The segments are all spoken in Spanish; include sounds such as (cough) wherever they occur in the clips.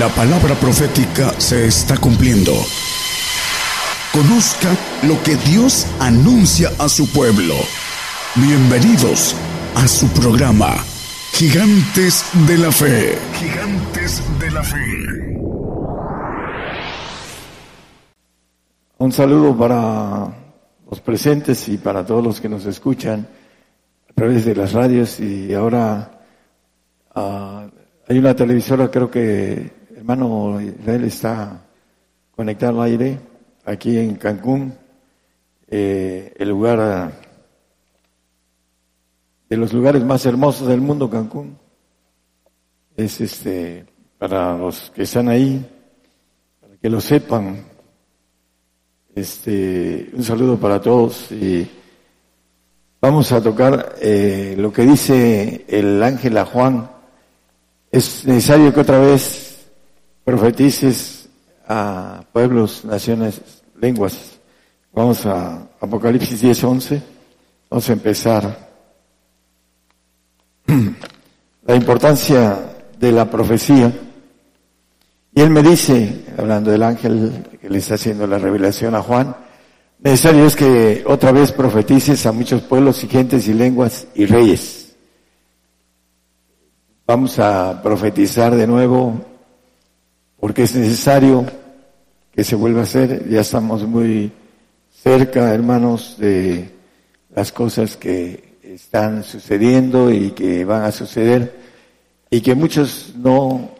La palabra profética se está cumpliendo. Conozca lo que Dios anuncia a su pueblo. Bienvenidos a su programa, Gigantes de la Fe. Gigantes de la Fe. Un saludo para los presentes y para todos los que nos escuchan a través de las radios y ahora uh, hay una televisora, creo que hermano Israel está conectado al aire aquí en Cancún, eh, el lugar de los lugares más hermosos del mundo, Cancún. Es este para los que están ahí, para que lo sepan. Este, un saludo para todos y vamos a tocar eh, lo que dice el ángel a Juan. Es necesario que otra vez profetices a pueblos, naciones, lenguas. Vamos a Apocalipsis 10, 11. Vamos a empezar. (clears throat) La importancia de la profecía. Y él me dice, hablando del ángel que le está haciendo la revelación a Juan, necesario es que otra vez profetices a muchos pueblos y gentes y lenguas y reyes. Vamos a profetizar de nuevo porque es necesario que se vuelva a hacer. Ya estamos muy cerca, hermanos, de las cosas que están sucediendo y que van a suceder y que muchos no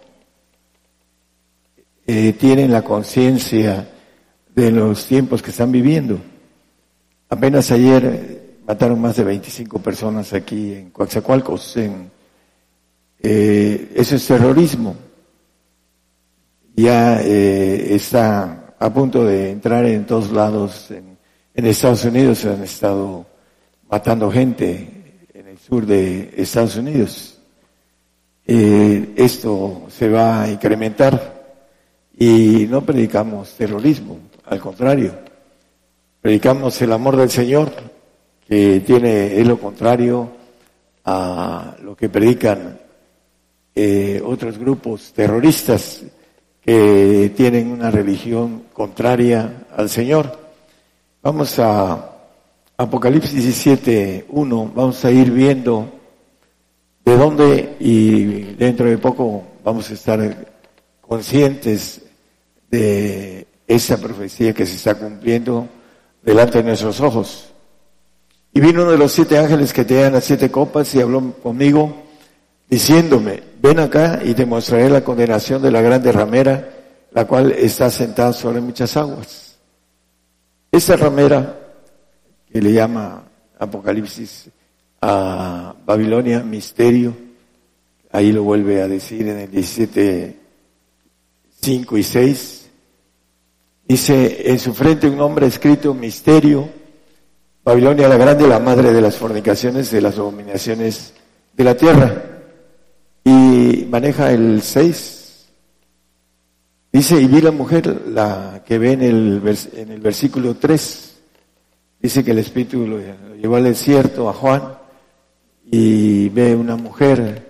eh, tienen la conciencia de los tiempos que están viviendo. Apenas ayer mataron más de 25 personas aquí en Coaxacualcos. Eh, eso es terrorismo ya eh, está a punto de entrar en todos lados. En, Estados Unidos se han estado matando gente en el sur de Estados Unidos. Eh, esto se va a incrementar y no predicamos terrorismo, al contrario, predicamos el amor del Señor, que tiene es lo contrario a lo que predican eh, otros grupos terroristas que tienen una religión contraria al Señor. Vamos a Apocalipsis 17, 1, vamos a ir viendo de dónde y dentro de poco vamos a estar conscientes de esa profecía que se está cumpliendo delante de nuestros ojos. Y vino uno de los siete ángeles que tenían las siete copas y habló conmigo diciéndome, ven acá y te mostraré la condenación de la grande ramera, la cual está sentada sobre muchas aguas. Esa ramera, que le llama Apocalipsis a Babilonia, misterio, ahí lo vuelve a decir en el 17, 5 y 6, dice, en su frente un nombre escrito, misterio, Babilonia la grande, la madre de las fornicaciones, de las abominaciones de la tierra y maneja el 6. Dice, y vi la mujer, la que ve en el, en el versículo 3, dice que el Espíritu lo llevó al desierto a Juan y ve una mujer.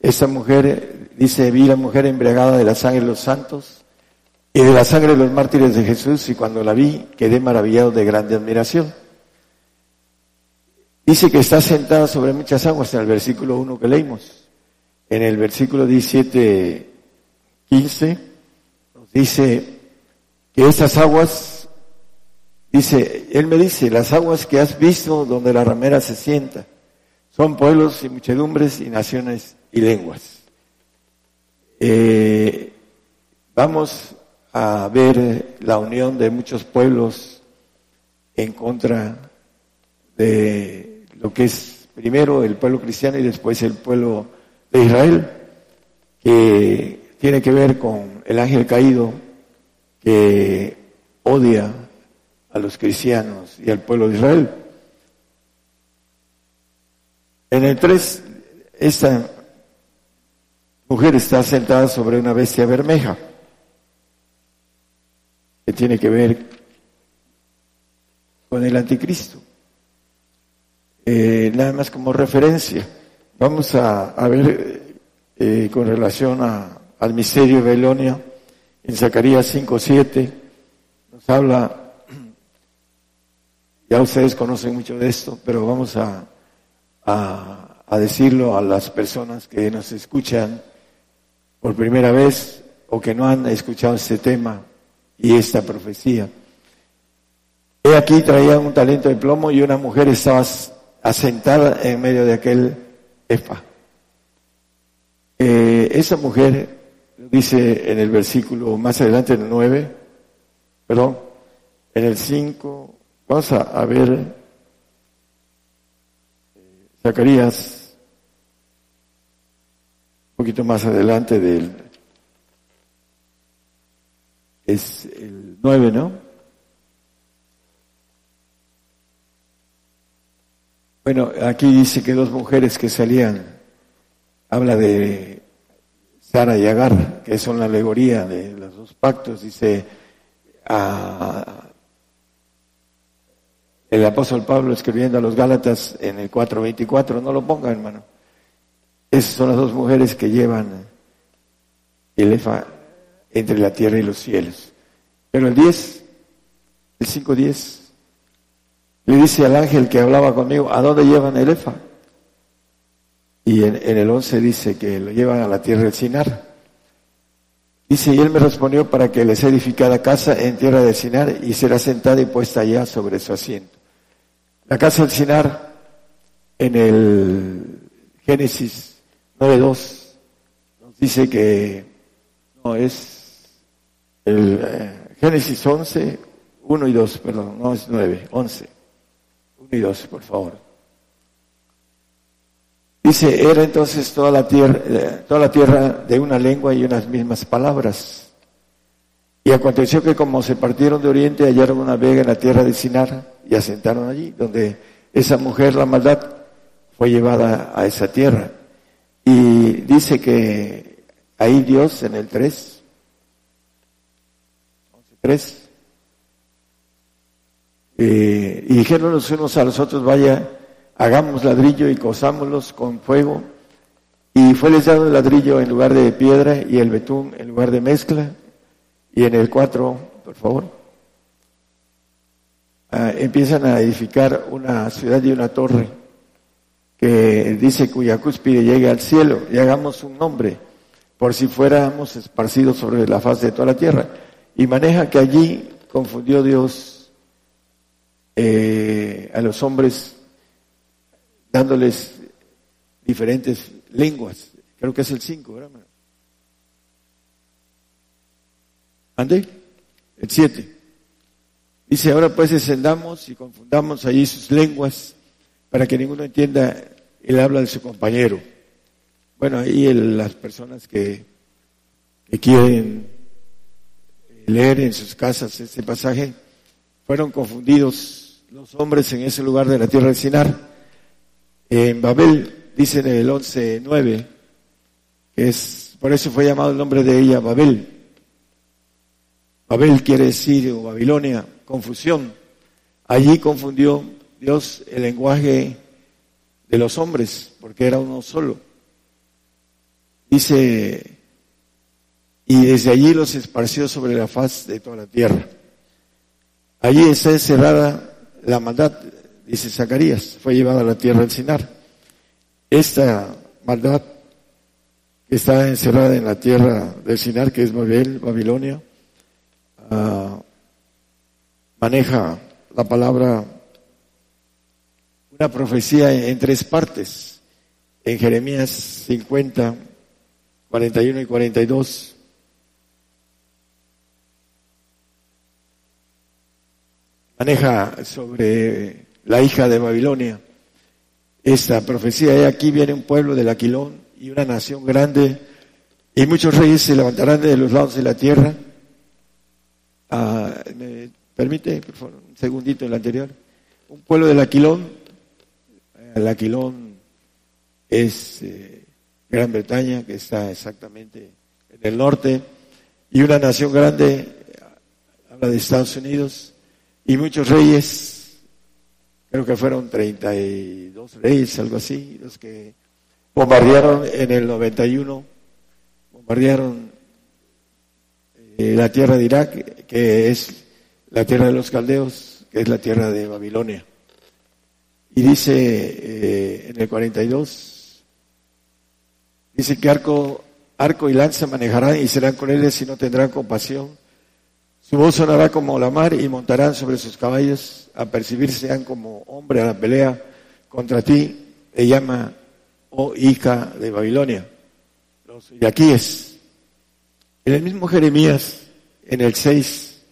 Esa mujer, dice, vi la mujer embriagada de la sangre de los santos y de la sangre de los mártires de Jesús y cuando la vi quedé maravillado de grande admiración. Dice que está sentada sobre muchas aguas en el versículo 1 que leímos en el versículo 17, 15, nos dice que esas aguas, dice, él me dice, las aguas que has visto donde la ramera se sienta, son pueblos y muchedumbres y naciones y lenguas. Eh, vamos a ver la unión de muchos pueblos en contra de lo que es primero el pueblo cristiano y después el pueblo de Israel, que tiene que ver con el ángel caído que odia a los cristianos y al pueblo de Israel. En el 3, esta mujer está sentada sobre una bestia bermeja, que tiene que ver con el anticristo. Eh, nada más como referencia. Vamos a, ver eh, con relación a, al misterio de Babilonia, en Zacarías 5.7, nos habla, (clears throat) ya ustedes conocen mucho de esto, pero vamos a, a, decirlo a las personas que nos escuchan por primera vez o que no han escuchado este tema y esta profecía. He aquí traía un talento de plomo y una mujer estaba asentada en medio de aquel Eh, esa mujer, dice en el versículo más adelante, en el 9, perdón, en el 5, vamos a, ver eh, Zacarías, un poquito más adelante del, es el 9, ¿no? Bueno, aquí dice que dos mujeres que salían, habla de Sara y Agar, que son la alegoría de los dos pactos, dice el apóstol Pablo escribiendo a los Gálatas en el 4.24, no lo ponga hermano. Esas son las dos mujeres que llevan el efa entre la tierra y los cielos. Pero el 10, el 5.10, le dice al ángel que hablaba conmigo, ¿a dónde llevan el Efa? Y en, el 11 dice que lo llevan a la tierra del Sinar. Dice, y él me respondió para que les edificada casa en tierra del Sinar y será sentada y puesta allá sobre su asiento. La casa del Sinar, en el Génesis 9.2, nos dice que no es el eh, Génesis 11, 1 y 2, perdón, no es 9, 11 Dios, por favor. Dice, era entonces toda la tierra, eh, toda la tierra de una lengua y unas mismas palabras. Y aconteció que como se partieron de oriente, hallaron una vega en la tierra de Sinar y asentaron allí, donde esa mujer, la maldad, fue llevada a esa tierra. Y dice que ahí Dios en el 3, 3, eh, y dijeron los unos a los otros, vaya, hagamos ladrillo y cosámoslos con fuego. Y fue les dado el ladrillo en lugar de piedra y el betún en lugar de mezcla. Y en el 4, por favor, ah, empiezan a edificar una ciudad y una torre que dice cuya cúspide llegue al cielo y hagamos un nombre por si fuéramos esparcidos sobre la faz de toda la tierra. Y maneja que allí confundió Dios eh, a los hombres dándoles diferentes lenguas. Creo que es el 5, ¿verdad? ¿Ande? El 7. Dice, ahora pues descendamos y confundamos allí sus lenguas para que ninguno entienda el habla de su compañero. Bueno, ahí las personas que, que quieren leer en sus casas este pasaje fueron confundidos los hombres en ese lugar de la tierra de Sinar. En Babel, dicen en el 11.9, que es, por eso fue llamado el nombre de ella Babel. Babel quiere decir, o Babilonia, confusión. Allí confundió Dios el lenguaje de los hombres, porque era uno solo. Dice, y desde allí los esparció sobre la faz de toda la tierra. Allí está encerrada la maldad, dice Zacarías, fue llevada a la tierra del Sinar. Esta maldad que está encerrada en la tierra del Sinar, que es Babel, Babilonia, ah, maneja la palabra, una profecía en, tres partes. En Jeremías 50, 41 y 42 maneja sobre la hija de Babilonia esta profecía. Y aquí viene un pueblo del Aquilón y una nación grande y muchos reyes se levantarán de los lados de la tierra. Ah, ¿Me permite, por favor, un segundito el anterior? Un pueblo del Aquilón. El Aquilón es eh, Gran Bretaña, que está exactamente en el norte, y una nación grande, habla de Estados Unidos, y muchos reyes, creo que fueron 32 reyes, algo así, los que bombardearon en el 91, bombardearon eh, la tierra de Irak, que es la tierra de los caldeos, que es la tierra de Babilonia. Y dice eh, en el 42, dice que arco, arco y lanza manejarán y serán con él y no tendrán compasión. Su voz sonará como la mar y montarán sobre sus caballos a percibirse como hombre a la pelea contra ti. Le llama, oh hija de Babilonia. Aquí es. En el mismo Jeremías, en el 6,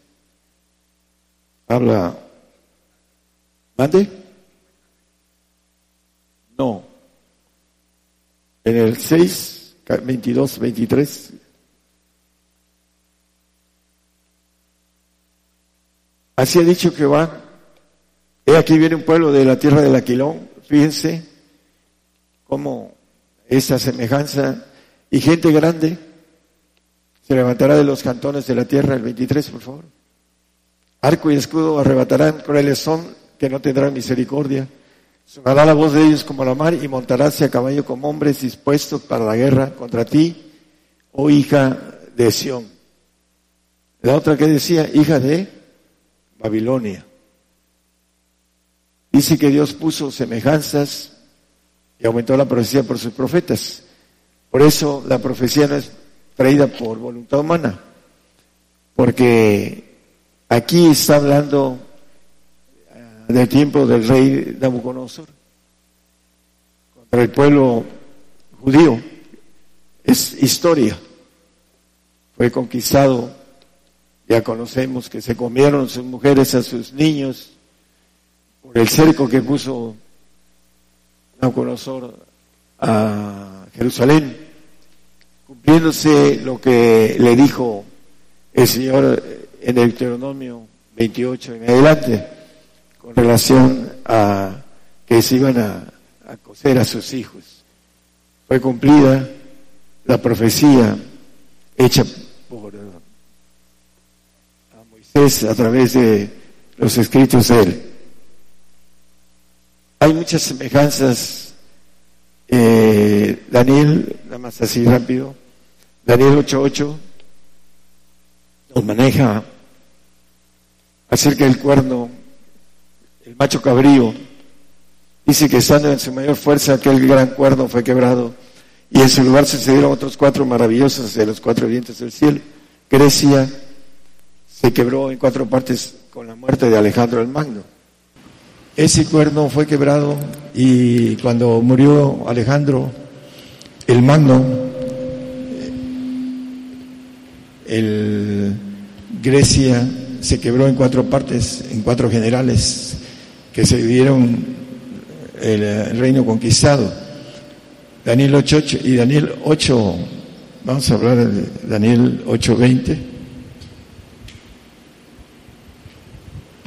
habla, ¿mande? No. En el 6, 22, 23. Así ha dicho Jehová. He aquí viene un pueblo de la tierra del Aquilón. Fíjense cómo esa semejanza y gente grande se levantará de los cantones de la tierra, el 23, por favor. Arco y escudo arrebatarán crueles son que no tendrán misericordia. Sonará la voz de ellos como la mar y montaráse a caballo como hombres dispuestos para la guerra contra ti, oh hija de Sión. La otra que decía, hija de Babilonia. Dice que Dios puso semejanzas y aumentó la profecía por sus profetas. Por eso la profecía no es traída por voluntad humana, porque aquí está hablando eh, del tiempo del rey Nabucodonosor contra el pueblo judío. Es historia. Fue conquistado, ya conocemos que se comieron sus mujeres a sus niños por el cerco que puso Nabucodonosor a Jerusalén, cumpliéndose lo que le dijo el Señor en el Deuteronomio 28 en adelante, con relación a que se iban a, a coser a sus hijos. Fue cumplida la profecía hecha por Moisés a través de los escritos de él. Hay muchas semejanzas eh, Daniel, nada más así rápido, Daniel 8.8 nos maneja acerca del cuerno, el macho cabrío. Dice que estando en su mayor fuerza aquel gran cuerno fue quebrado y en su lugar sucedieron otros cuatro maravillosos de los cuatro vientos del cielo. Grecia se quebró en cuatro partes con la muerte de Alejandro el Magno. Ese cuerno fue quebrado y cuando murió Alejandro el Magno, el Grecia se quebró en cuatro partes, en cuatro generales que se dividieron el, reino conquistado. Daniel 8, y Daniel 8, vamos a hablar de Daniel 8:20.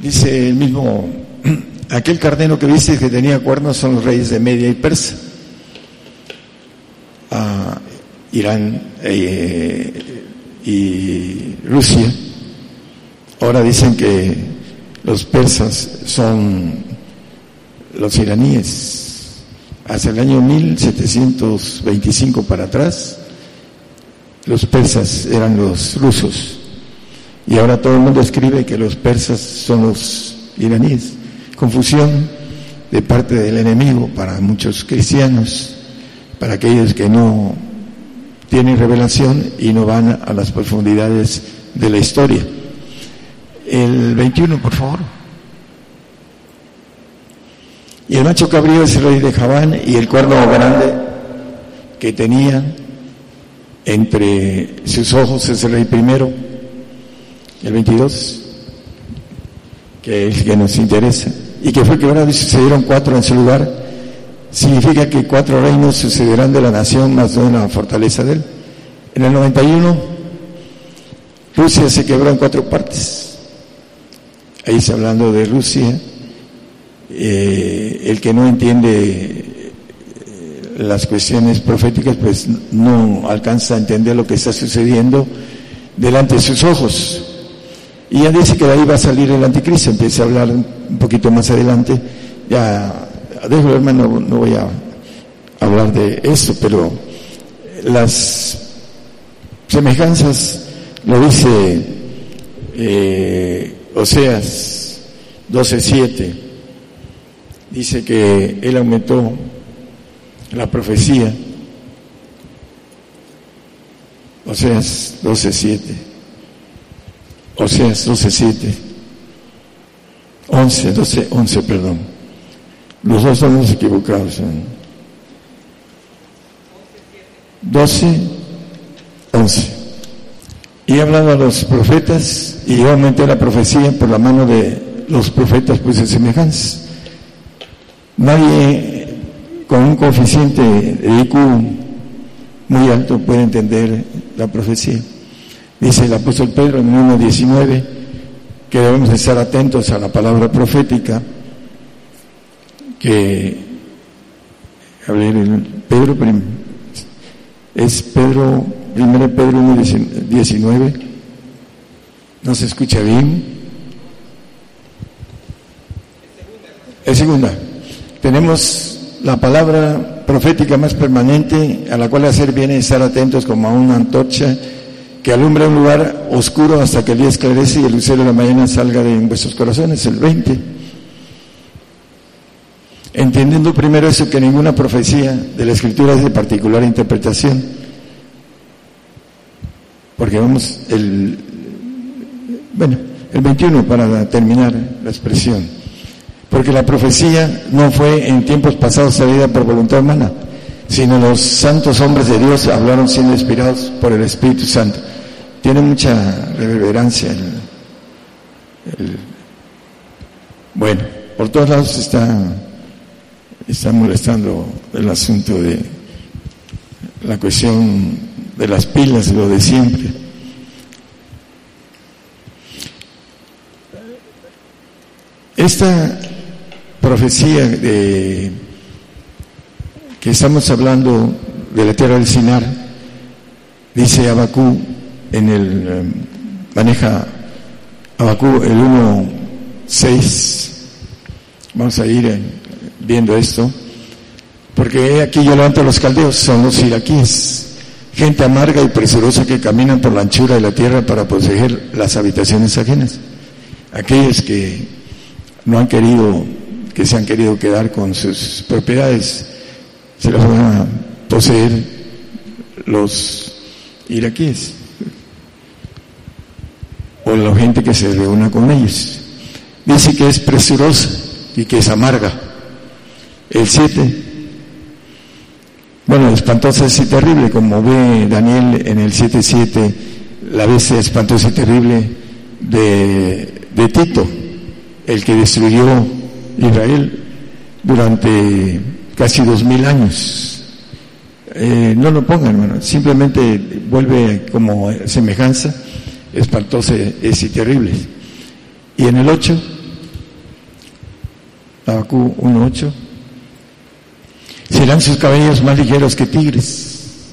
Dice el mismo (clears throat) Aquel carnero que viste que tenía cuernos son los reyes de Media y Persa. Ah, Irán eh, y Rusia. Ahora dicen que los persas son los iraníes. Hacia el año 1725 para atrás, los persas eran los rusos. Y ahora todo el mundo escribe que los persas son los iraníes confusión de parte del enemigo para muchos cristianos, para aquellos que no tienen revelación y no van a las profundidades de la historia. El 21, por favor. Y el macho cabrío es el rey de Javán y el cuerno grande que tenía entre sus ojos es el rey primero, el 22, que es el que nos interesa y que fue quebrado y sucedieron cuatro en su lugar, significa que cuatro reinos sucederán de la nación más de la fortaleza de él. En el 91, Rusia se quebró en cuatro partes. Ahí está hablando de Rusia. Eh, el que no entiende eh, las cuestiones proféticas, pues no alcanza a entender lo que está sucediendo delante de sus ojos. Y ya dice que de ahí va a salir el anticristo, empieza a hablar un poquito más adelante. Ya, dejo hermano, no voy a hablar de eso, pero las semejanzas Lo dice eh, Oseas 12.7. Dice que él aumentó la profecía. Oseas 12.7. Oseas 12.7. 11, 12, 11, perdón. Los dos estamos equivocados. 12, 11. Y hablando a los profetas, y yo aumenté la profecía por la mano de los profetas, pues en semejanza. Nadie con un coeficiente de IQ muy alto puede entender la profecía. Dice el apóstol Pedro en 1.19 que debemos estar atentos a la palabra profética que a ver, Pedro es Pedro, primero Pedro 1.19 no se escucha bien es segunda. Tenemos la palabra profética más permanente a la cual hacer viene estar atentos como a una antorcha que alumbra un lugar oscuro hasta que el día esclarece y el lucero de la mañana salga de vuestros corazones, el 20. Entendiendo primero eso que ninguna profecía de la escritura es de particular interpretación. Porque vamos, el, bueno, el 21 para terminar la expresión. Porque la profecía no fue en tiempos pasados salida por voluntad humana, sino los santos hombres de Dios hablaron siendo inspirados por el Espíritu Santo tiene mucha reverberancia. El, bueno, por todos lados está, está molestando el asunto de la cuestión de las pilas, lo de siempre. Esta profecía de que estamos hablando de la tierra del Sinar, dice Abacú en el eh, maneja Abacú el 1.6. Vamos a ir eh, viendo esto. Porque aquí yo levanto a los caldeos, son los iraquíes, gente amarga y presurosa que caminan por la anchura de la tierra para poseer las habitaciones ajenas. Aquellos que no han querido, que se han querido quedar con sus propiedades, se las van a poseer los iraquíes la gente que se reúna con ellos. Dice que es presurosa y que es amarga. El 7, bueno, espantosa y terrible, como ve Daniel en el 7.7, la bestia espantosa y terrible de, de Tito, el que destruyó Israel durante casi dos mil años. Eh, no lo pongan, hermano, simplemente vuelve como semejanza es y terribles. Y en el 8, Abacú 1.8, serán sus cabellos más ligeros que tigres,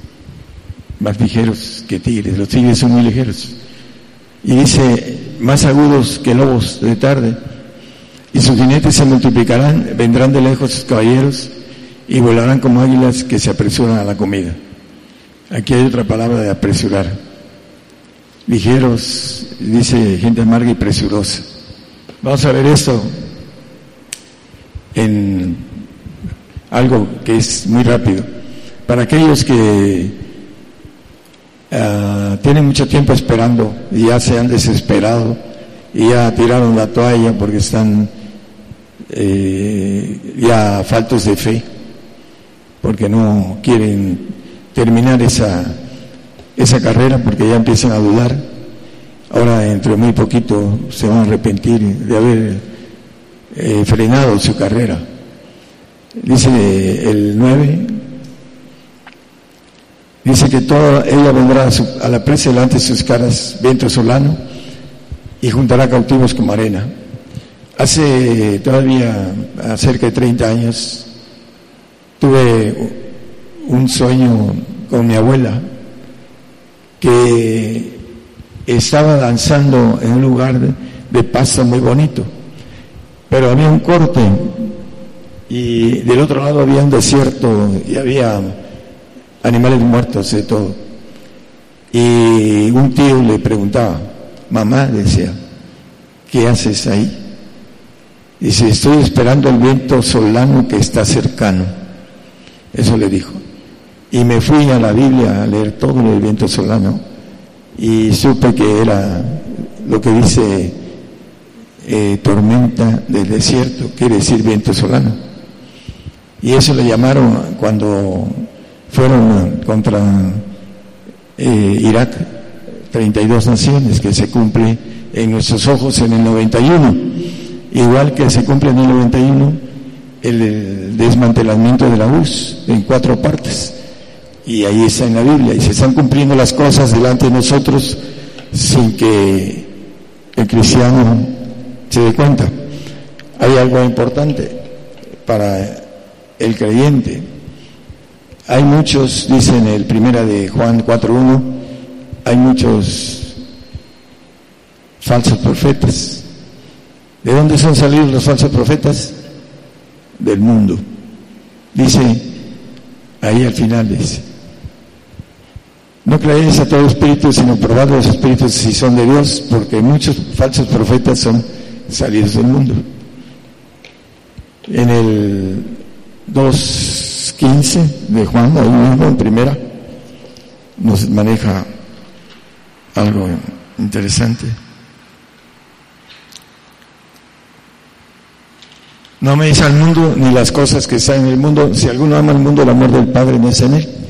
más ligeros que tigres, los tigres son muy ligeros. Y dice, más agudos que lobos de tarde, y sus jinetes se multiplicarán, vendrán de lejos sus caballeros, y volarán como águilas que se apresuran a la comida. Aquí hay otra palabra de apresurar ligeros, dice gente amarga y presurosa. Vamos a ver esto en algo que es muy rápido. Para aquellos que ah, tienen mucho tiempo esperando y ya se han desesperado y ya tiraron la toalla porque están eh, ya faltos de fe, porque no quieren terminar esa esa carrera porque ya empiezan a dudar. Ahora, dentro de muy poquito, se van a arrepentir de haber eh, frenado su carrera. Dice el 9, dice que toda ella vendrá a, la presa delante de sus caras viento solano y juntará cautivos como arena. Hace todavía cerca de 30 años tuve un sueño con mi abuela que estaba danzando en un lugar de, pasto muy bonito, pero había un corte y del otro lado había un desierto y había animales muertos y todo. Y un tío le preguntaba, mamá, decía, ¿qué haces ahí? Dice, estoy esperando el viento solano que está cercano. Eso le dijo. Y me fui a la Biblia a leer todo el viento solano y supe que era lo que dice eh, tormenta del desierto, quiere decir viento solano. Y eso le llamaron cuando fueron contra eh, Irak, 32 naciones, que se cumple en nuestros ojos en el 91. Igual que se cumple en el 91 el desmantelamiento de la URSS en cuatro partes. Y ahí está en la Biblia. Y se están cumpliendo las cosas delante de nosotros sin que el cristiano se dé cuenta. Hay algo importante para el creyente. Hay muchos, dicen el primera de Juan 4.1, hay muchos falsos profetas. ¿De dónde son salidos los falsos profetas? Del mundo. Dice, ahí al final dice, no creéis a todo espíritu, sino probad los espíritus si son de Dios, porque muchos falsos profetas son salidos del mundo. En el 2.15 de Juan, ahí mismo en primera, nos maneja algo interesante. No améis al mundo ni las cosas que están en el mundo. Si alguno ama al mundo, el amor del Padre no es en él.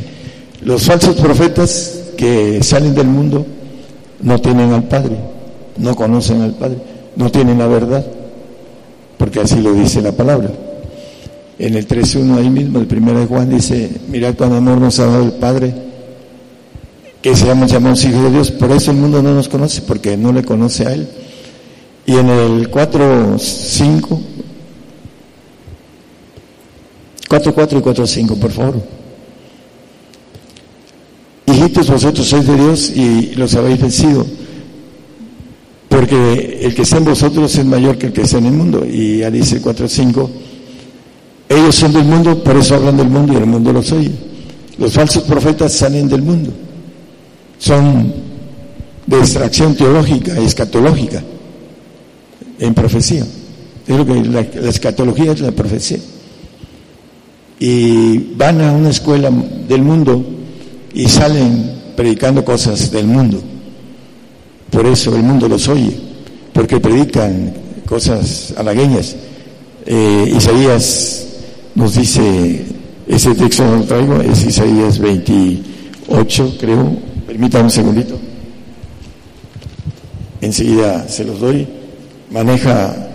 Los falsos profetas que salen del mundo no tienen al Padre, no conocen al Padre, no tienen la verdad, porque así lo dice la palabra. En el 3.1 ahí mismo, el primero de Juan dice, mirad cuán amor nos ha dado el Padre, que seamos llamados hijos de Dios. Por eso el mundo no nos conoce, porque no le conoce a Él. Y en el 4.5 4, 4 y 4, 5, por favor. Vosotros sois de Dios y los habéis vencido, porque el que está en vosotros es mayor que el que está en el mundo. Y ya dice 4, 5, ellos son del mundo, por eso hablan del mundo y el mundo los oye. Los falsos profetas salen del mundo, son de extracción teológica, escatológica, en profecía. Es lo que la escatología es la profecía y van a una escuela del mundo y salen predicando cosas del mundo. Por eso el mundo los oye, porque predican cosas halagueñas. Eh, Isaías nos dice, ese texto lo traigo, es Isaías 28, creo. Permítanme un segundito. Enseguida se los doy. Maneja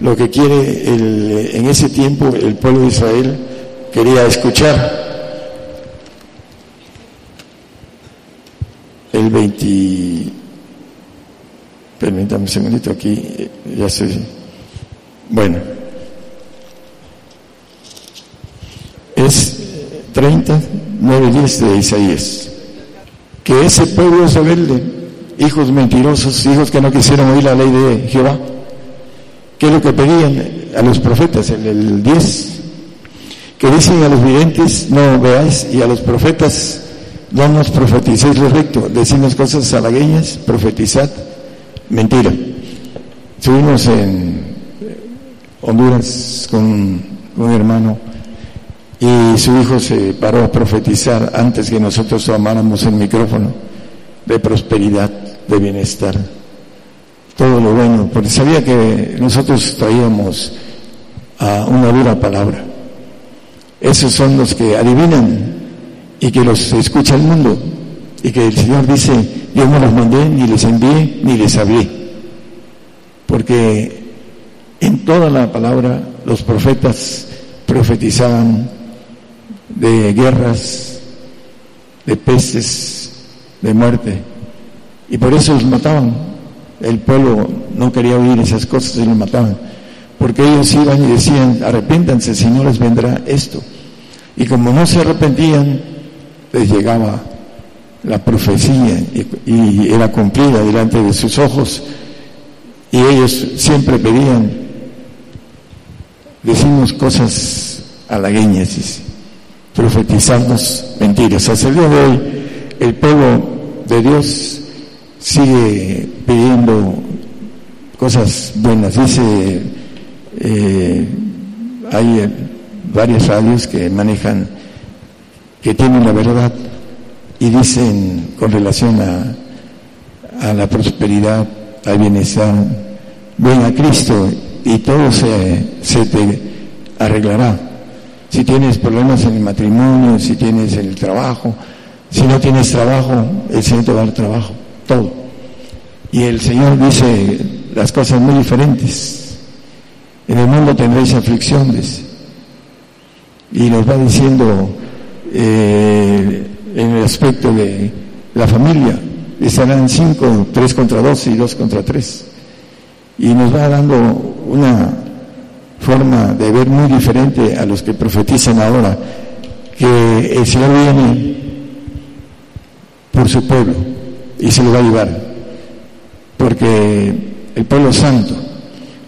lo que quiere el, en ese tiempo el pueblo de Israel quería escuchar. El 20, permítame un segundito aquí, ya sé. Bueno, es 30, 9 y 10 de Isaías. Que ese pueblo es rebelde, hijos mentirosos, hijos que no quisieron oír la ley de Jehová. ¿Qué es lo que pedían a los profetas en el 10? que dicen a los videntes, no veáis, y a los profetas, no nos profeticéis lo recto, decimos cosas halagueñas, profetizad, mentira. Estuvimos en Honduras con un hermano y su hijo se paró a profetizar antes que nosotros tomáramos el micrófono de prosperidad, de bienestar, todo lo bueno, porque sabía que nosotros traíamos a una dura palabra. Esos son los que adivinan y que los escucha el mundo y que el Señor dice, yo no los mandé, ni les envié, ni les hablé. Porque en toda la palabra los profetas profetizaban de guerras, de pestes, de muerte. Y por eso los mataban. El pueblo no quería oír esas cosas y los mataban porque ellos iban y decían, arrepéntanse, si no les vendrá esto. Y como no se arrepentían, les llegaba la profecía y, era cumplida delante de sus ojos. Y ellos siempre pedían, decimos cosas halagueñas, profetizarnos mentiras. Hasta el día de hoy, el pueblo de Dios sigue pidiendo cosas buenas. Dice, eh, hay varias radios que manejan, que tienen la verdad y dicen con relación a, a la prosperidad, al bienestar, ven a Cristo y todo se, se te arreglará. Si tienes problemas en el matrimonio, si tienes el trabajo, si no tienes trabajo, el Señor te va a dar trabajo, todo. Y el Señor dice las cosas muy diferentes. En el mundo tendréis aflicciones. Y nos va diciendo eh, en el aspecto de la familia, estarán cinco, tres contra dos y dos contra tres. Y nos va dando una forma de ver muy diferente a los que profetizan ahora, que el Señor viene por su pueblo y se lo va a llevar, porque el pueblo santo,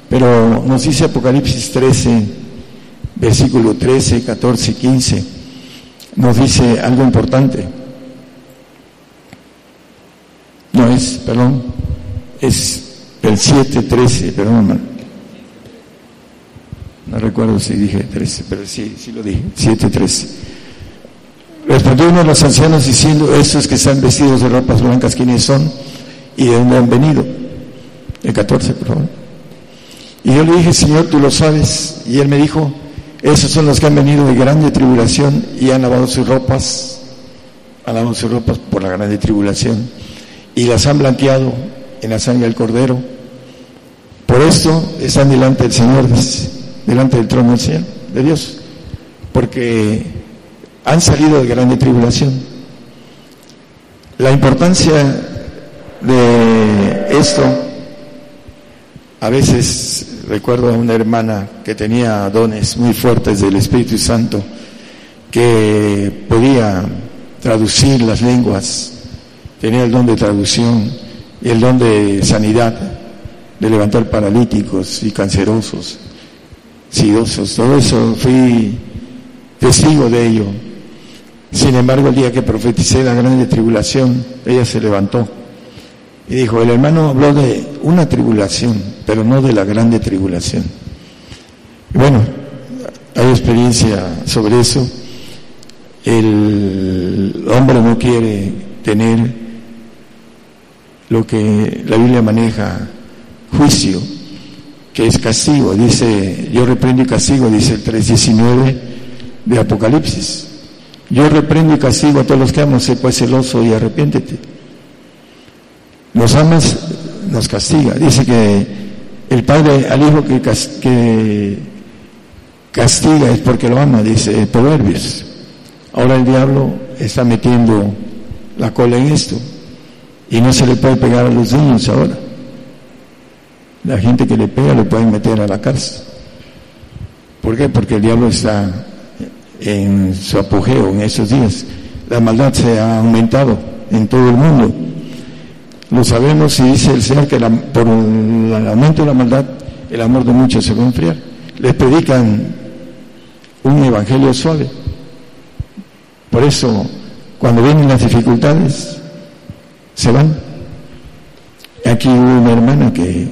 pero nos dice Apocalipsis 13, versículo 13, 14 y 15, nos dice algo importante. No es, perdón, es el 7, 13, perdón, hermano. No recuerdo si dije 13, pero sí, sí lo dije, 7, 13. Respondió uno de los ancianos diciendo, esos que están vestidos de ropas blancas, ¿quiénes son? ¿Y de dónde han venido? El 14, por favor. Y yo le dije, Señor, tú lo sabes. Y él me dijo, esos son los que han venido de grande tribulación y han lavado sus ropas, han lavado sus ropas por la grande tribulación y las han blanqueado en la sangre del Cordero. Por esto están delante del Señor delante del trono del Señor, de Dios, porque han salido de grande tribulación. La importancia de esto, a veces recuerdo a una hermana que tenía dones muy fuertes del Espíritu Santo, que podía traducir las lenguas, tenía el don de traducción y el don de sanidad, de levantar paralíticos y cancerosos sidosos, todo eso fui testigo de ello. Sin embargo, el día que profeticé la grande tribulación, ella se levantó y dijo, el hermano habló de una tribulación, pero no de la grande tribulación. bueno, hay experiencia sobre eso. El hombre no quiere tener lo que la Biblia maneja, juicio, que es castigo. Dice, yo reprendo y castigo, dice el 3.19 de Apocalipsis. Yo reprendo y castigo a todos los que amo, sé pues celoso y arrepiéntete. Nos amas, nos castiga. Dice que el Padre al Hijo que, que castiga es porque lo ama, dice Proverbios. Ahora el diablo está metiendo la cola en esto y no se le puede pegar a los niños ahora. La gente que le pega le pueden meter a la cárcel. ¿Por qué? Porque el diablo está en su apogeo en esos días. La maldad se ha aumentado en todo el mundo. Lo sabemos y dice el Señor que por el aumento de la maldad el amor de muchos se va a enfriar. Les predican un evangelio suave. Por eso, cuando vienen las dificultades, se van. Aquí hubo una hermana que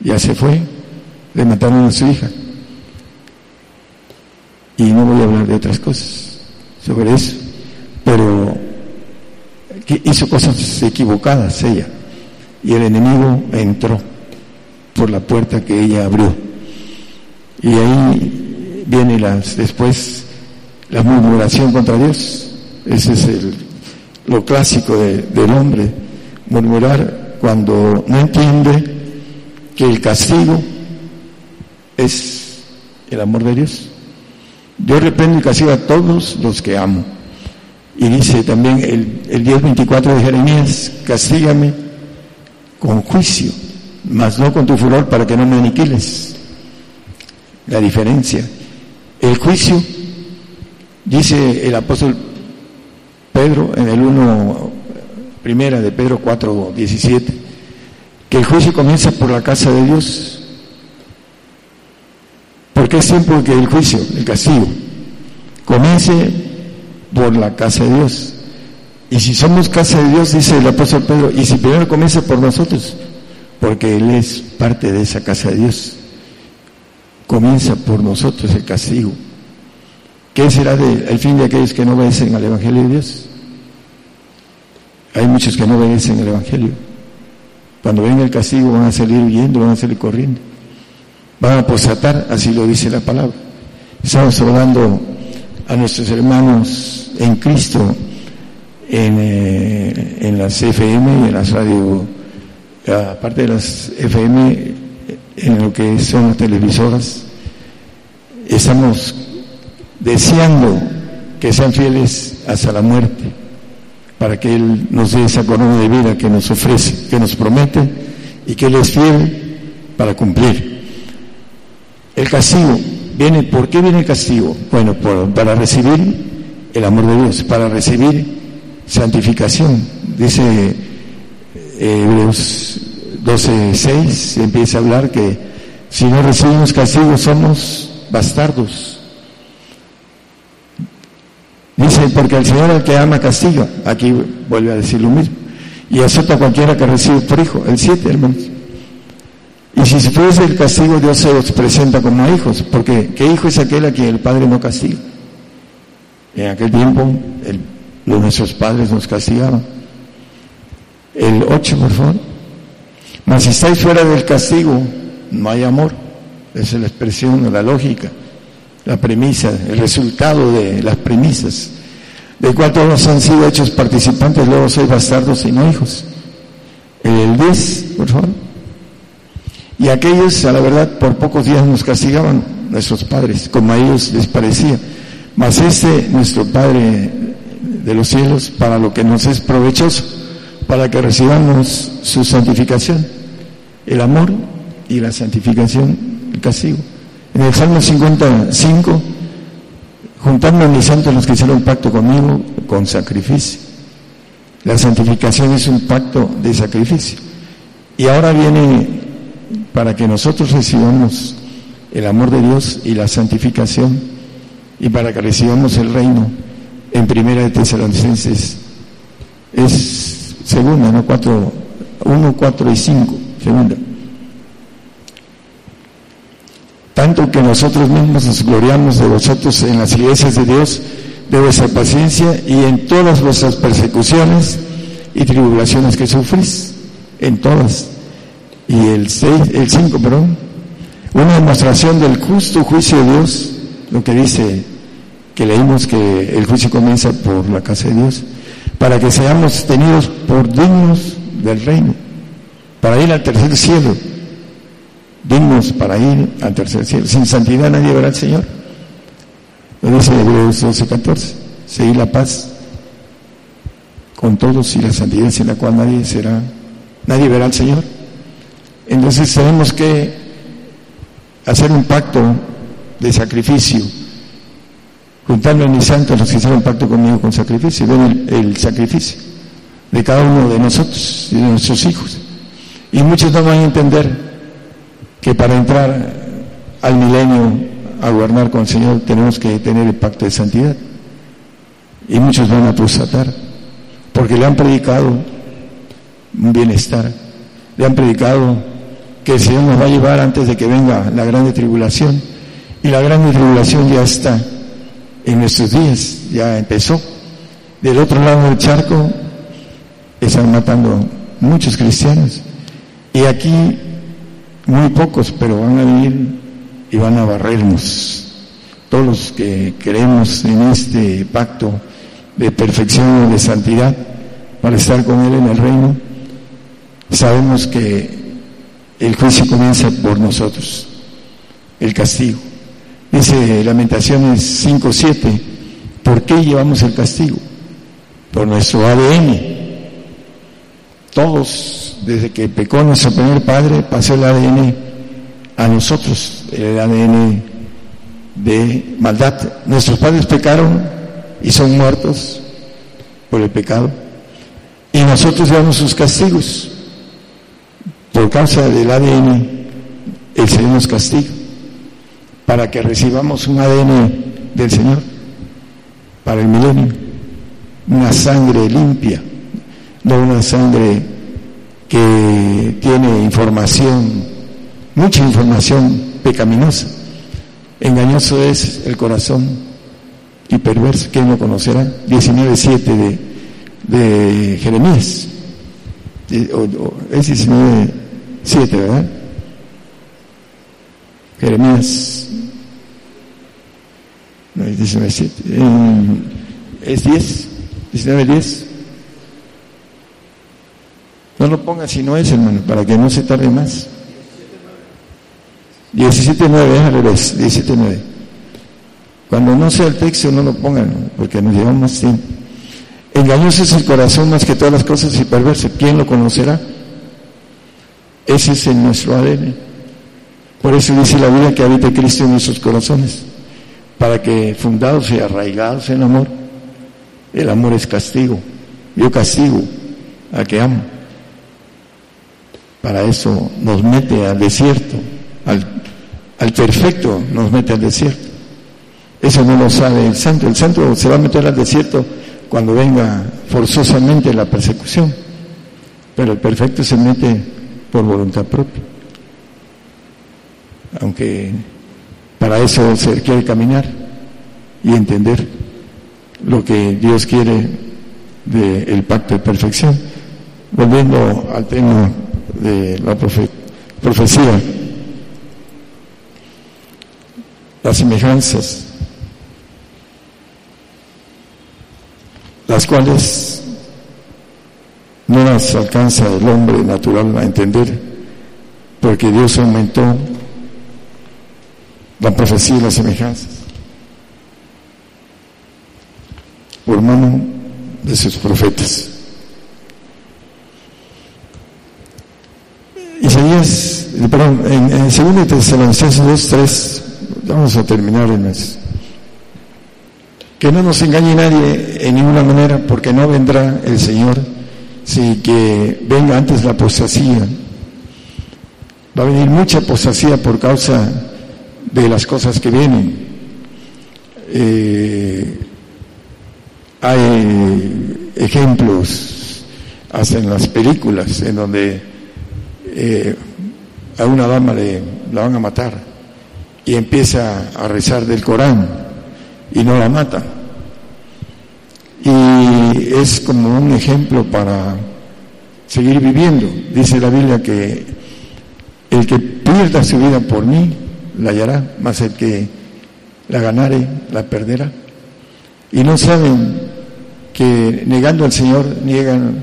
ya se fue, le mataron a su hija. Y no voy a hablar de otras cosas sobre eso, pero hizo cosas equivocadas ella. Y el enemigo entró por la puerta que ella abrió. Y ahí viene las, después la murmuración contra Dios. Ese es el, lo clásico del hombre, murmurar cuando no entiende que el castigo es el amor de Dios. Yo reprendo y castigo a todos los que amo. Y dice también el, el 10.24 de Jeremías, castígame con juicio, mas no con tu furor para que no me aniquiles. La diferencia. El juicio, dice el apóstol Pedro en el 1, primera de Pedro 4, 17, que el juicio comienza por la casa de Dios. Porque es tiempo que el juicio, el castigo, comience por la casa de Dios. Y si somos casa de Dios, dice el apóstol Pedro, y si primero comienza por nosotros, porque Él es parte de esa casa de Dios, comienza por nosotros el castigo. ¿Qué será del fin de aquellos que no obedecen al Evangelio de Dios? Hay muchos que no obedecen al Evangelio. Cuando venga el castigo van a salir huyendo, van a salir corriendo. Van a posatar, así lo dice la palabra. Estamos hablando a nuestros hermanos en Cristo en, eh, las FM y en las radio, aparte de las FM, en lo que son las televisoras, estamos deseando que sean fieles hasta la muerte, para que Él nos dé esa corona de vida que nos ofrece, que nos promete, y que Él es fiel para cumplir. El castigo viene, ¿por qué viene el castigo? Bueno, para recibir el amor de Dios, para recibir santificación. Dice eh, Hebreos 12.6, empieza a hablar que si no recibimos castigo somos bastardos. Dice, porque el Señor el que ama castiga. Aquí vuelve a decir lo mismo. Y azota a cualquiera que recibe por hijo. El 7, hermanos. Y si se fuese el castigo, Dios se los presenta como hijos. Porque ¿qué hijo es aquel a quien el Padre no castiga? En aquel tiempo, el nuestros padres nos castigaban. El 8, por favor. Mas si estáis fuera del castigo, no hay amor. Esa es la expresión, la lógica, la premisa, el resultado de las premisas, de cual todos han sido hechos participantes, luego sois bastardos y no hijos. El 10, por favor. Y aquellos, a la verdad, por pocos días nos castigaban nuestros padres, como a ellos les parecía. Mas este, nuestro Padre de los cielos para lo que nos es provechoso, para que recibamos su santificación, el amor y la santificación, el castigo. En el Salmo 55, juntando a mis santos los que hicieron pacto conmigo con sacrificio. La santificación es un pacto de sacrificio. Y ahora viene para que nosotros recibamos el amor de Dios y la santificación y para que recibamos el reino en primera de Tesalonicenses es segunda, no cuatro, uno, cuatro y cinco, segunda. Tanto que nosotros mismos nos gloriamos de vosotros en las iglesias de Dios, de vuestra paciencia y en todas vuestras persecuciones y tribulaciones que sufrís, en todas. Y el seis, el cinco, perdón, una demostración del justo juicio de Dios, lo que dice que leímos que el juicio comienza por la casa de Dios, para que seamos tenidos por dignos del reino, para ir al tercer cielo, dignos para ir al tercer cielo. Sin santidad nadie verá al Señor. Lo dice Hebreos 12, 14. Seguir la paz con todos y la santidad sin la cual nadie será, nadie verá al Señor. Entonces tenemos que hacer un pacto de sacrificio juntarme a mis santos los que hicieron pacto conmigo con sacrificio, ven el, sacrificio de cada uno de nosotros y de nuestros hijos. Y muchos no van a entender que para entrar al milenio a gobernar con el Señor tenemos que tener el pacto de santidad. Y muchos van a prosatar porque le han predicado un bienestar, le han predicado que el Señor nos va a llevar antes de que venga la grande tribulación. Y la grande tribulación ya está en nuestros días, ya empezó. Del otro lado del charco están matando muchos cristianos. Y aquí muy pocos, pero van a venir y van a barrernos. Todos los que creemos en este pacto de perfección y de santidad para estar con Él en el reino, sabemos que el juicio comienza por nosotros, el castigo. Dice Lamentaciones 5.7, ¿por qué llevamos el castigo? Por nuestro ADN. Todos, desde que pecó nuestro primer padre, pasó el ADN a nosotros, el ADN de maldad. Nuestros padres pecaron y son muertos por el pecado. Y nosotros llevamos sus castigos. Por causa del ADN, el Señor nos castiga para que recibamos un ADN del Señor para el milenio. una sangre limpia, no una sangre que tiene información, mucha información pecaminosa. Engañoso es el corazón y perverso, ¿quién lo conocerá? 19.7 de, de Jeremías. Es 19.7, ¿verdad? Jeremías. No, es 19.7. Es 10. 19.10. No lo ponga si no es, hermano, para que no se tarde más. 17.9, es al revés, 17.9. Cuando no sea el texto, no lo pongan, porque nos llevamos tiempo. Engañoso es el corazón más que todas las cosas y perverso. ¿Quién lo conocerá? Ese es en nuestro ADN. Por eso dice la Biblia que habita Cristo en nuestros corazones, para que fundados y arraigados en amor, el amor es castigo. Yo castigo a que amo. Para eso nos mete al desierto, al, al perfecto nos mete al desierto. Eso no lo sabe el santo. El santo se va a meter al desierto cuando venga forzosamente la persecución, pero el perfecto se mete por voluntad propia. Aunque para eso se quiere caminar y entender lo que Dios quiere del pacto de perfección. Volviendo al tema de la profecía, las semejanzas, las cuales no las alcanza el hombre natural a entender, porque Dios aumentó la profecía y las semejanzas por mano de sus profetas. Isaías, perdón, en, en 2 Tesalonicenses 2, 3, vamos a terminar el mes. Que no nos engañe nadie en ninguna manera, porque no vendrá el Señor si que venga antes la apostasía. Va a venir mucha apostasía por causa de las cosas que vienen. Eh, hay ejemplos, hasta en las películas, en donde eh, a una dama le, la van a matar y empieza a rezar del Corán y no la mata. Y es como un ejemplo para seguir viviendo. Dice la Biblia que el que pierda su vida por mí, la hallará, más el que la ganare, la perderá. Y no saben que negando al Señor niegan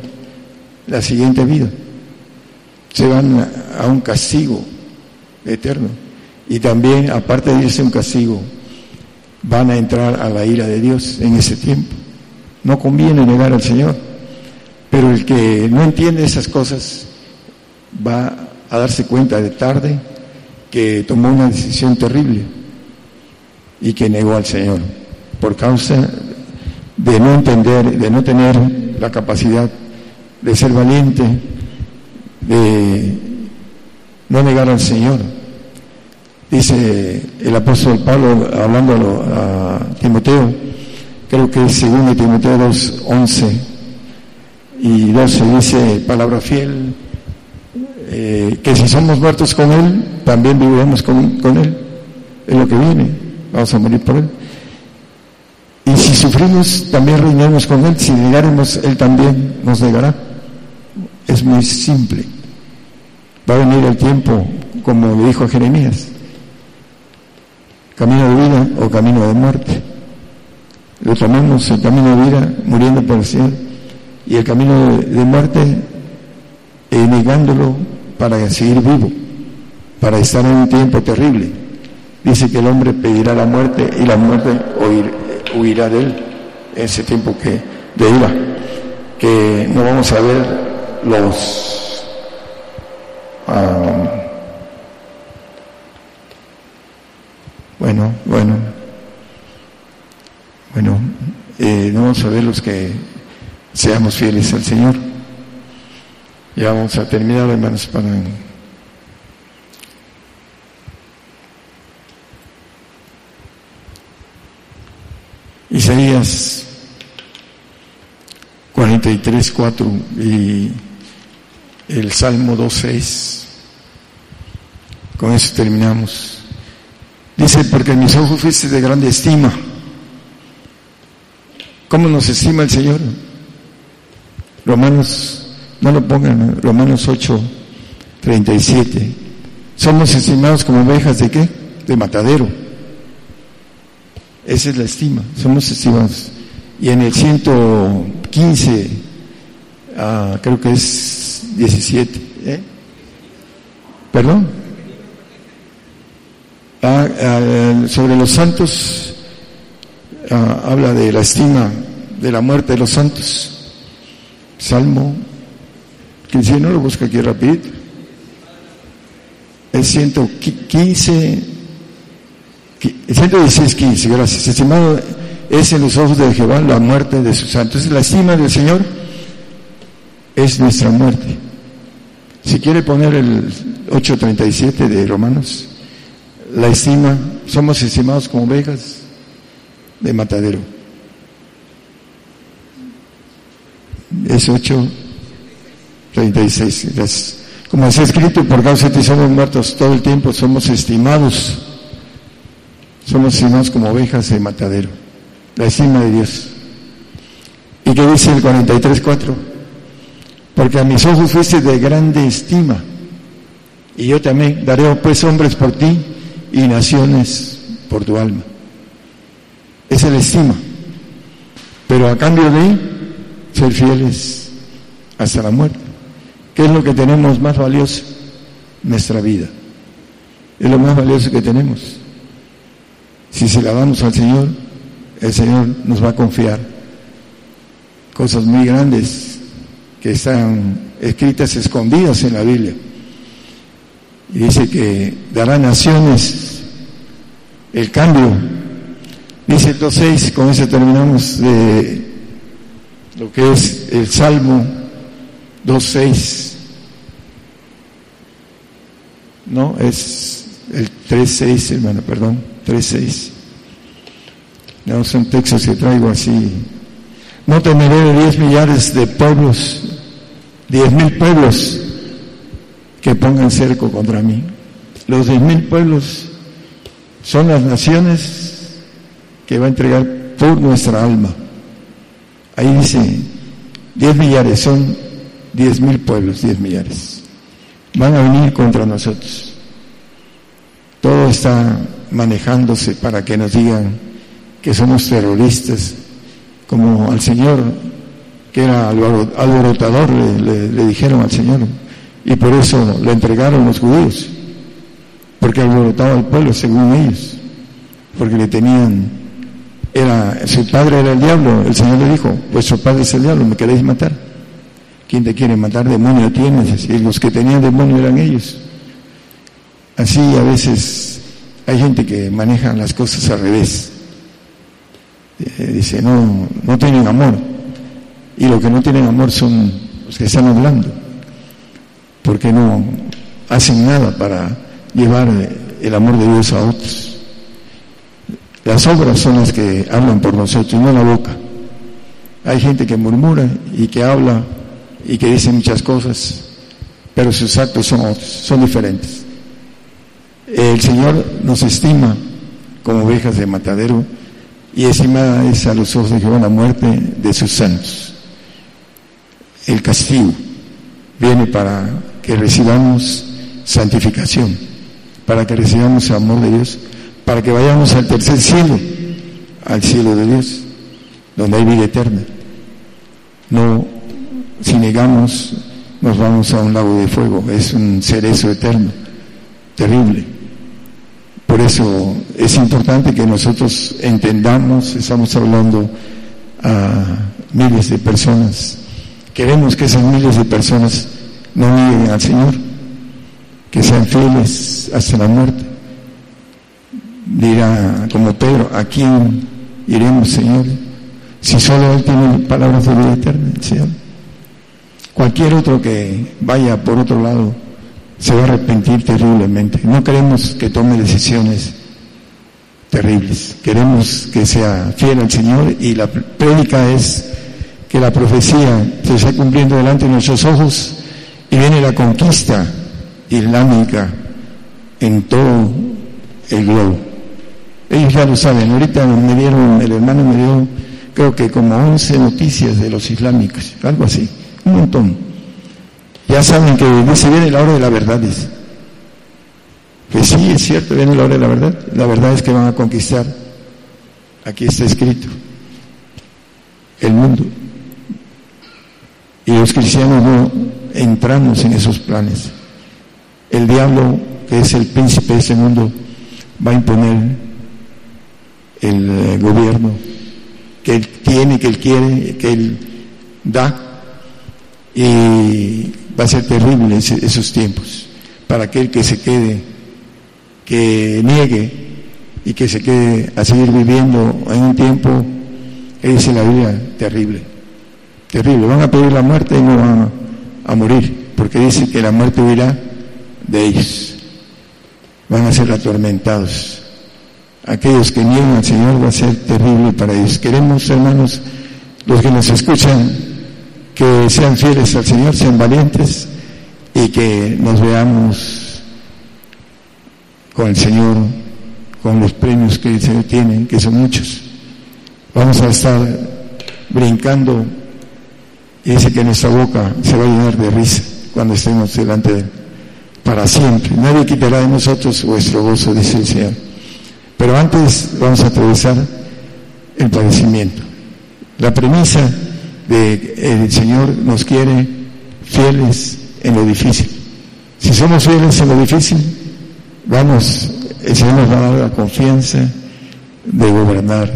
la siguiente vida se van a un castigo eterno. Y también, aparte de irse a un castigo, van a entrar a la ira de Dios en ese tiempo. No conviene negar al Señor, pero el que no entiende esas cosas va a darse cuenta de tarde que tomó una decisión terrible y que negó al Señor por causa de no entender, de no tener la capacidad de ser valiente, de no negar al Señor. Dice el apóstol Pablo hablando a Timoteo, creo que es segundo Timoteo 2, 11 y 12 dice palabra fiel, eh, que si somos muertos con Él, también viviremos con, Él, es lo que viene, vamos a morir por Él. Y si sufrimos, también reinaremos con Él, si negaremos, Él también nos negará. Es muy simple. Va a venir el tiempo, como le dijo Jeremías, camino de vida o camino de muerte. Lo tomamos el camino de vida muriendo por el Señor y el camino de, muerte eh, negándolo para seguir vivo, para estar en un tiempo terrible. Dice que el hombre pedirá la muerte y la muerte huirá de él ese tiempo que de ira, que no vamos a ver los Ah, bueno, bueno, bueno, eh, vamos a ver los que seamos fieles al Señor. Ya vamos a terminar, hermanos, para Isaías 43, 4 y el Salmo 2, 6. Con eso terminamos. Dice, porque mis ojos fuiste de grande estima. ¿Cómo nos estima el Señor? Romanos, no lo pongan, Romanos 8, 37. Somos estimados como ovejas de qué? De matadero. Esa es la estima, somos estimados. Y en el 115, ah, creo que es 17, ¿eh? ¿Perdón? Ah, ah, sobre los santos, habla de la estima de la muerte de los santos. Salmo, que si no lo busca aquí rapidito. Es 115, 116, 15, gracias. Estimado es en los ojos de Jehová la muerte de sus santos. La estima del Señor es nuestra muerte. Si quiere poner el 8.37 de Romanos, la estima, somos estimados como ovejas de matadero. Es 8.36, gracias. Como ha escrito, por causa de ti somos muertos todo el tiempo, somos estimados, somos estimados como ovejas de matadero la estima de Dios. ¿Y qué dice el 43.4? Porque a mis ojos fuiste de grande estima, y yo también daré pues hombres por ti y naciones por tu alma. Es la estima. Pero a cambio de ser fieles hasta la muerte. ¿Qué es lo que tenemos más valioso? Nuestra vida. Es lo más valioso que tenemos. Si se la damos al Señor, el Señor nos va a confiar cosas muy grandes que están escritas escondidas en la Biblia. Y dice que dará naciones el cambio. Dice el 2.6, con eso terminamos de lo que es el Salmo 2.6. No, es el 3.6, hermano, perdón, 3.6. No, son textos que traigo así. No temeré diez millares de pueblos, diez mil pueblos que pongan cerco contra mí. Los diez mil pueblos son las naciones que va a entregar por nuestra alma. Ahí dice, diez millares, son diez mil pueblos, diez millares. Van a venir contra nosotros. Todo está manejándose para que nos digan, que somos terroristas, como al Señor, que era alborotador, le, le, dijeron al Señor, y por eso le entregaron los judíos, porque alborotaba al pueblo según ellos, porque le tenían, era, su padre era el diablo, el Señor le dijo, vuestro padre es el diablo, me queréis matar. ¿Quién te quiere matar? Demonio tienes. Y los que tenían demonio eran ellos. Así a veces hay gente que maneja las cosas al revés. Eh, dice, no, no tienen amor. Y los que no tienen amor son los que están hablando, porque no hacen nada para llevar el amor de Dios a otros. Las obras son las que hablan por nosotros, no la boca. Hay gente que murmura y que habla y que dice muchas cosas, pero sus actos son otros, son diferentes. El Señor nos estima como ovejas de matadero y encima es a los ojos de Jehová la muerte de sus santos. El castigo viene para que recibamos santificación, para que recibamos el amor de Dios, para que vayamos al tercer cielo, al cielo de Dios, donde hay vida eterna. No, si negamos, nos vamos a un lago de fuego, es un cerezo eterno, terrible. Por eso es importante que nosotros entendamos, estamos hablando a miles de personas, queremos que esas miles de personas no lleguen al Señor, que sean fieles hasta la muerte. Dirá como Pedro, ¿a quién iremos, Señor? Si solo Él tiene palabras de vida eterna, Señor. Cualquier otro que vaya por otro lado, se va a arrepentir terriblemente. No queremos que tome decisiones terribles. Queremos que sea fiel al Señor y la prédica es que la profecía se está cumpliendo delante de nuestros ojos y viene la conquista islámica en todo el globo. Ellos ya lo saben, ahorita me dieron, el hermano me dio creo que como 11 noticias de los islámicos, algo así, un montón. Ya saben que se viene la hora de la verdad, dice. Que sí, es cierto, viene la hora de la verdad. La verdad es que van a conquistar. Aquí está escrito. El mundo. Y los cristianos no entramos en esos planes. El diablo, que es el príncipe de ese mundo, va a imponer el eh, gobierno que él tiene, que él quiere, que él da. Y va a ser terrible esos tiempos para aquel que se quede, que niegue y que se quede a seguir viviendo en un tiempo que dice la Biblia terrible, terrible. Van a pedir la muerte y no van a, morir, porque dice que la muerte huirá de ellos. Van a ser atormentados. Aquellos que niegan al Señor va a ser terrible para ellos. Queremos, hermanos, los que nos escuchan, que sean fieles al Señor, sean valientes y que nos veamos con el Señor, con los premios que el Señor tiene, que son muchos. Vamos a estar brincando y dice que nuestra boca se va a llenar de risa cuando estemos delante de. Para siempre. Nadie quitará de nosotros vuestro gozo, dice el Señor. Pero antes vamos a atravesar el padecimiento. La premisa de el Señor nos quiere fieles en lo difícil. Si somos fieles en lo difícil, vamos, el Señor nos va a dar la confianza de gobernar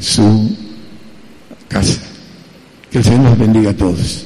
su casa. Que el Señor nos bendiga a todos.